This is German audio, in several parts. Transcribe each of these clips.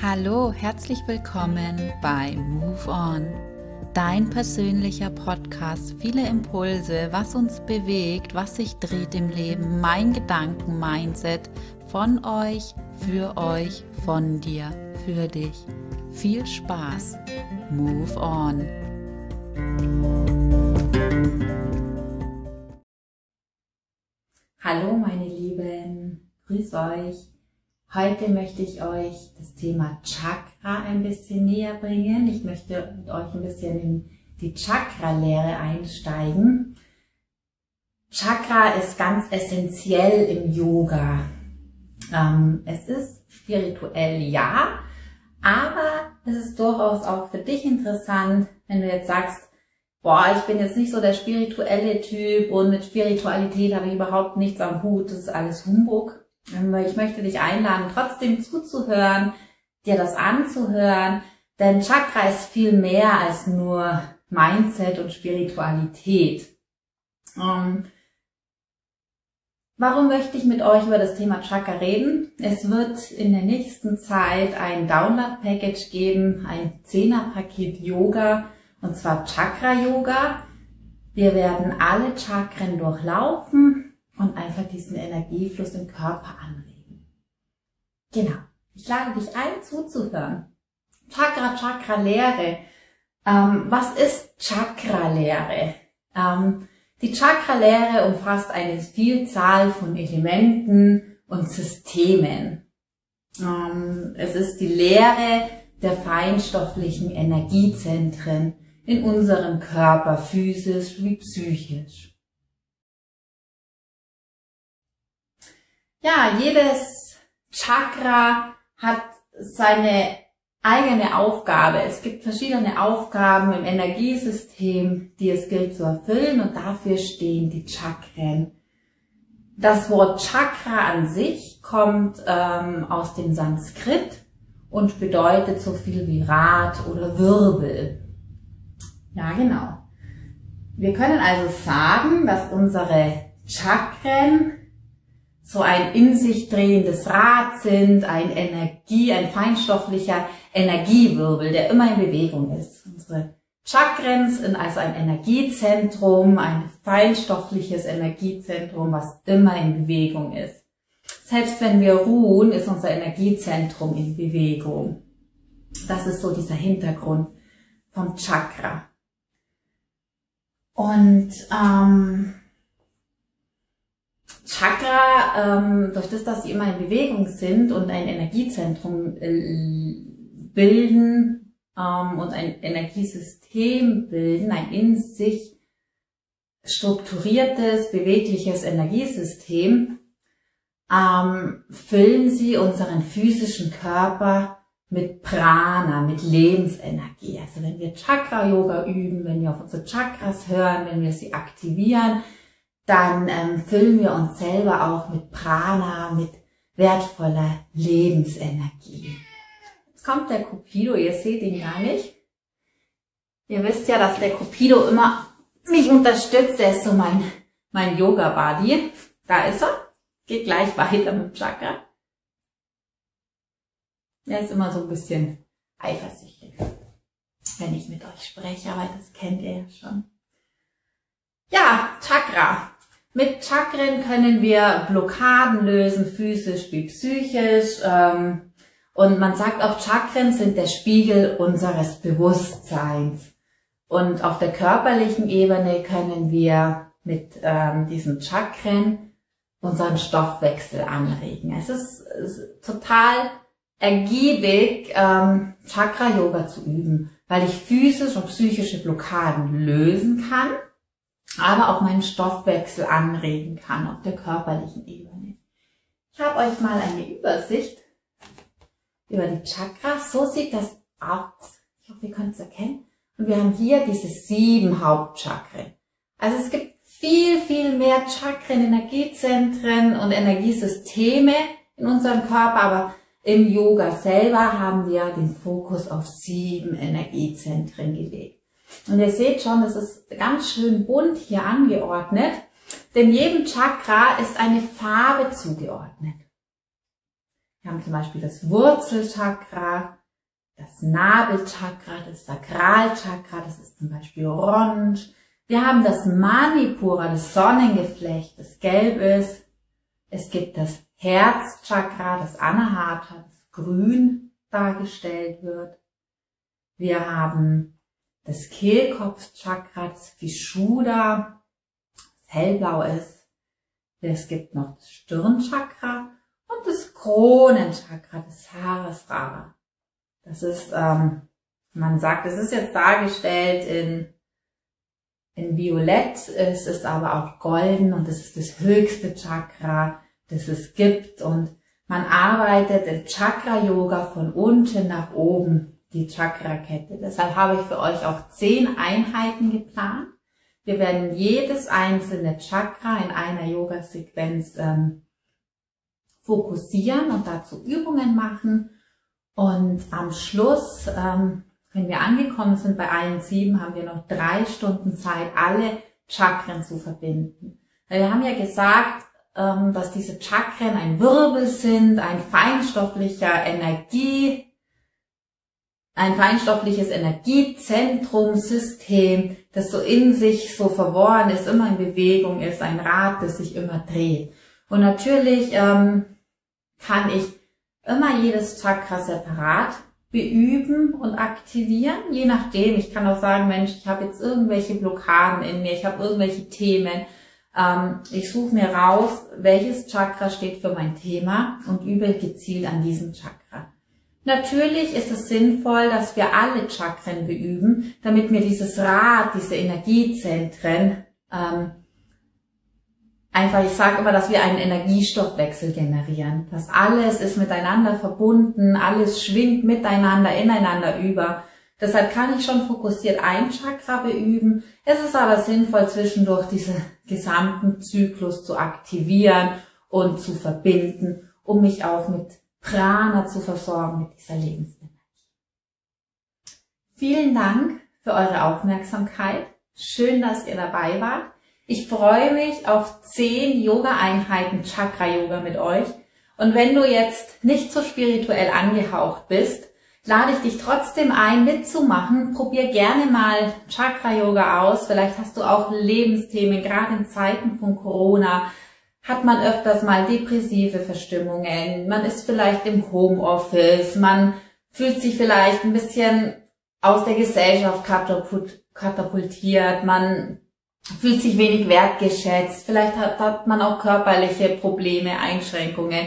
Hallo, herzlich willkommen bei Move On, dein persönlicher Podcast. Viele Impulse, was uns bewegt, was sich dreht im Leben, mein Gedanken-Mindset von euch, für euch, von dir, für dich. Viel Spaß. Move On. Heute möchte ich euch das Thema Chakra ein bisschen näher bringen. Ich möchte mit euch ein bisschen in die Chakra-Lehre einsteigen. Chakra ist ganz essentiell im Yoga. Ähm, es ist spirituell ja, aber es ist durchaus auch für dich interessant, wenn du jetzt sagst, boah, ich bin jetzt nicht so der spirituelle Typ und mit Spiritualität habe ich überhaupt nichts am Hut, das ist alles Humbug ich möchte dich einladen, trotzdem zuzuhören, dir das anzuhören, denn Chakra ist viel mehr als nur Mindset und Spiritualität. Ähm, warum möchte ich mit euch über das Thema Chakra reden? Es wird in der nächsten Zeit ein Download-Package geben, ein 10er-Paket Yoga, und zwar Chakra-Yoga. Wir werden alle Chakren durchlaufen, und einfach diesen Energiefluss im Körper anregen. Genau. Ich lade dich ein, zuzuhören. Chakra, Chakra-Lehre. Ähm, was ist Chakra-Lehre? Ähm, die Chakra-Lehre umfasst eine Vielzahl von Elementen und Systemen. Ähm, es ist die Lehre der feinstofflichen Energiezentren in unserem Körper, physisch wie psychisch. Ja, jedes Chakra hat seine eigene Aufgabe. Es gibt verschiedene Aufgaben im Energiesystem, die es gilt zu erfüllen und dafür stehen die Chakren. Das Wort Chakra an sich kommt ähm, aus dem Sanskrit und bedeutet so viel wie Rad oder Wirbel. Ja, genau. Wir können also sagen, dass unsere Chakren so ein in sich drehendes Rad sind, ein Energie, ein feinstofflicher Energiewirbel, der immer in Bewegung ist. Unsere Chakren sind also ein Energiezentrum, ein feinstoffliches Energiezentrum, was immer in Bewegung ist. Selbst wenn wir ruhen, ist unser Energiezentrum in Bewegung. Das ist so dieser Hintergrund vom Chakra. Und ähm, Chakra, ähm, durch das, dass sie immer in Bewegung sind und ein Energiezentrum äh, bilden ähm, und ein Energiesystem bilden, ein in sich strukturiertes, bewegliches Energiesystem, ähm, füllen sie unseren physischen Körper mit Prana, mit Lebensenergie. Also wenn wir Chakra-Yoga üben, wenn wir auf unsere Chakras hören, wenn wir sie aktivieren, dann ähm, füllen wir uns selber auch mit Prana, mit wertvoller Lebensenergie. Jetzt kommt der Cupido, ihr seht ihn gar nicht. Ihr wisst ja, dass der Cupido immer mich unterstützt. Er ist so mein, mein Yoga-Buddy. Da ist er. Geht gleich weiter mit dem Chakra. Er ist immer so ein bisschen eifersüchtig, wenn ich mit euch spreche, aber das kennt ihr ja schon. Ja, Chakra. Mit Chakren können wir Blockaden lösen, physisch wie psychisch. Ähm, und man sagt auch, Chakren sind der Spiegel unseres Bewusstseins. Und auf der körperlichen Ebene können wir mit ähm, diesen Chakren unseren Stoffwechsel anregen. Es ist, ist total ergiebig, ähm, Chakra-Yoga zu üben, weil ich physische und psychische Blockaden lösen kann aber auch meinen Stoffwechsel anregen kann auf der körperlichen Ebene. Ich habe euch mal eine Übersicht über die Chakras. So sieht das aus. Ich hoffe, ihr könnt es erkennen. Und wir haben hier diese sieben Hauptchakren. Also es gibt viel, viel mehr Chakren, Energiezentren und Energiesysteme in unserem Körper, aber im Yoga selber haben wir den Fokus auf sieben Energiezentren gelegt. Und ihr seht schon, das ist ganz schön bunt hier angeordnet, denn jedem Chakra ist eine Farbe zugeordnet. Wir haben zum Beispiel das Wurzelchakra, das Nabelchakra, das Sakralchakra, das ist zum Beispiel orange. Wir haben das Manipura, das Sonnengeflecht, das gelb ist. Es gibt das Herzchakra, das Anahata, das grün dargestellt wird. Wir haben das Kehlkopfchakra, das Vishuddha, das hellblau ist. Es gibt noch das Stirnchakra und das Kronenchakra, das Sarasrara. Das ist, ähm, man sagt, es ist jetzt dargestellt in, in Violett, es ist aber auch golden und es ist das höchste Chakra, das es gibt und man arbeitet im Chakra-Yoga von unten nach oben, die Chakra-Kette. Deshalb habe ich für euch auch zehn Einheiten geplant. Wir werden jedes einzelne Chakra in einer Yoga-Sequenz ähm, fokussieren und dazu Übungen machen. Und am Schluss, ähm, wenn wir angekommen sind bei allen sieben, haben wir noch drei Stunden Zeit, alle Chakren zu verbinden. Wir haben ja gesagt, ähm, dass diese Chakren ein Wirbel sind, ein feinstofflicher Energie, ein feinstoffliches Energiezentrumsystem, das so in sich so verworren ist, immer in Bewegung ist, ein Rad, das sich immer dreht. Und natürlich ähm, kann ich immer jedes Chakra separat beüben und aktivieren, je nachdem. Ich kann auch sagen, Mensch, ich habe jetzt irgendwelche Blockaden in mir, ich habe irgendwelche Themen. Ähm, ich suche mir raus, welches Chakra steht für mein Thema und übe gezielt an diesem Chakra. Natürlich ist es sinnvoll, dass wir alle Chakren beüben, damit mir dieses Rad, diese Energiezentren ähm, einfach, ich sage immer, dass wir einen Energiestoffwechsel generieren. Das alles ist miteinander verbunden, alles schwingt miteinander, ineinander über. Deshalb kann ich schon fokussiert ein Chakra beüben. Es ist aber sinnvoll, zwischendurch diesen gesamten Zyklus zu aktivieren und zu verbinden, um mich auch mit Prana zu versorgen, mit dieser Lebensenergie. Vielen Dank für eure Aufmerksamkeit. Schön, dass ihr dabei wart. Ich freue mich auf zehn Yoga-Einheiten Chakra-Yoga mit euch. Und wenn du jetzt nicht so spirituell angehaucht bist, lade ich dich trotzdem ein, mitzumachen. Probier gerne mal Chakra-Yoga aus. Vielleicht hast du auch Lebensthemen, gerade in Zeiten von Corona hat man öfters mal depressive Verstimmungen. Man ist vielleicht im Homeoffice. Man fühlt sich vielleicht ein bisschen aus der Gesellschaft katapultiert. Man fühlt sich wenig wertgeschätzt, vielleicht hat, hat man auch körperliche Probleme, Einschränkungen.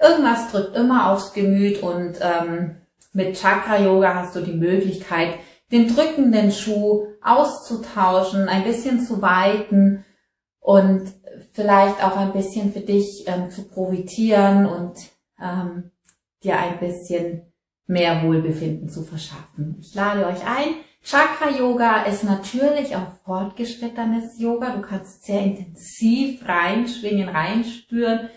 Irgendwas drückt immer aufs Gemüt und ähm, mit Chakra-Yoga hast du die Möglichkeit, den drückenden Schuh auszutauschen, ein bisschen zu weiten und vielleicht auch ein bisschen für dich ähm, zu profitieren und ähm, dir ein bisschen mehr Wohlbefinden zu verschaffen. Ich lade euch ein, Chakra Yoga ist natürlich auch fortgeschrittenes Yoga. Du kannst sehr intensiv reinschwingen, reinspüren.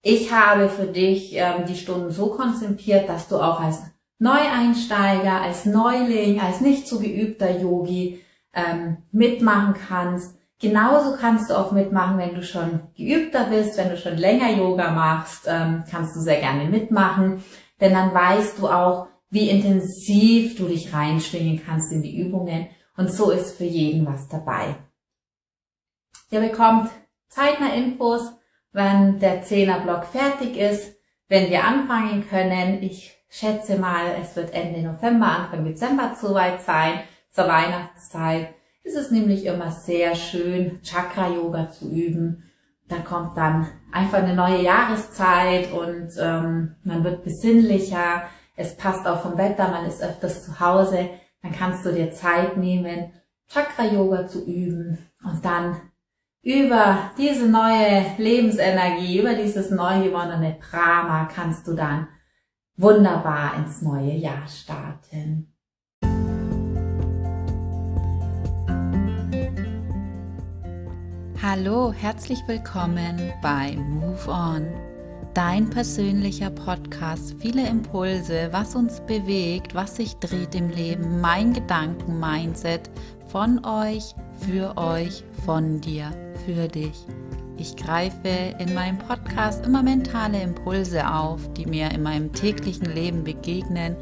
Ich habe für dich ähm, die Stunden so konzipiert, dass du auch als Neueinsteiger, als Neuling, als nicht so geübter Yogi ähm, mitmachen kannst. Genauso kannst du auch mitmachen, wenn du schon geübter bist, wenn du schon länger Yoga machst, ähm, kannst du sehr gerne mitmachen, denn dann weißt du auch, wie intensiv du dich reinschwingen kannst in die Übungen. Und so ist für jeden was dabei. Ihr bekommt zeitnah Infos, wenn der 10er Block fertig ist, wenn wir anfangen können. Ich schätze mal, es wird Ende November, Anfang Dezember soweit sein, zur Weihnachtszeit. Es ist nämlich immer sehr schön, Chakra-Yoga zu üben. Da kommt dann einfach eine neue Jahreszeit und ähm, man wird besinnlicher, es passt auch vom Wetter, man ist öfters zu Hause, dann kannst du dir Zeit nehmen, Chakra-Yoga zu üben und dann über diese neue Lebensenergie, über dieses neu gewonnene Prama kannst du dann wunderbar ins neue Jahr starten. Hallo, herzlich willkommen bei Move On dein persönlicher Podcast. Viele Impulse, was uns bewegt, was sich dreht im Leben, mein Gedanken-Mindset von euch, für euch, von dir, für dich. Ich greife in meinem Podcast immer mentale Impulse auf, die mir in meinem täglichen Leben begegnen,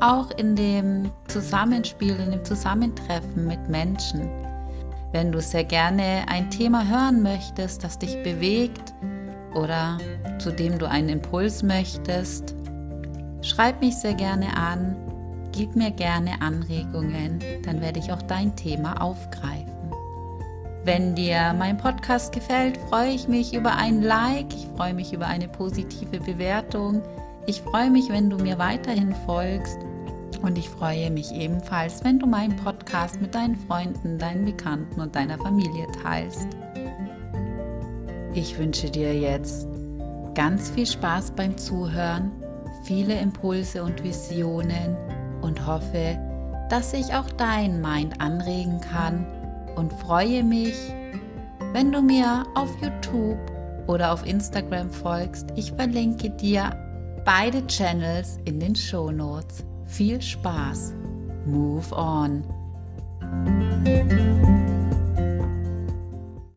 auch in dem Zusammenspiel, in dem Zusammentreffen mit Menschen. Wenn du sehr gerne ein Thema hören möchtest, das dich bewegt oder zu dem du einen Impuls möchtest, schreib mich sehr gerne an, gib mir gerne Anregungen, dann werde ich auch dein Thema aufgreifen. Wenn dir mein Podcast gefällt, freue ich mich über ein Like, ich freue mich über eine positive Bewertung, ich freue mich, wenn du mir weiterhin folgst und ich freue mich ebenfalls, wenn du meinen Podcast mit deinen Freunden, deinen Bekannten und deiner Familie teilst. Ich wünsche dir jetzt ganz viel Spaß beim Zuhören, viele Impulse und Visionen und hoffe, dass ich auch dein Mind anregen kann und freue mich, wenn du mir auf YouTube oder auf Instagram folgst. Ich verlinke dir beide Channels in den Show Notes. Viel Spaß. Move on.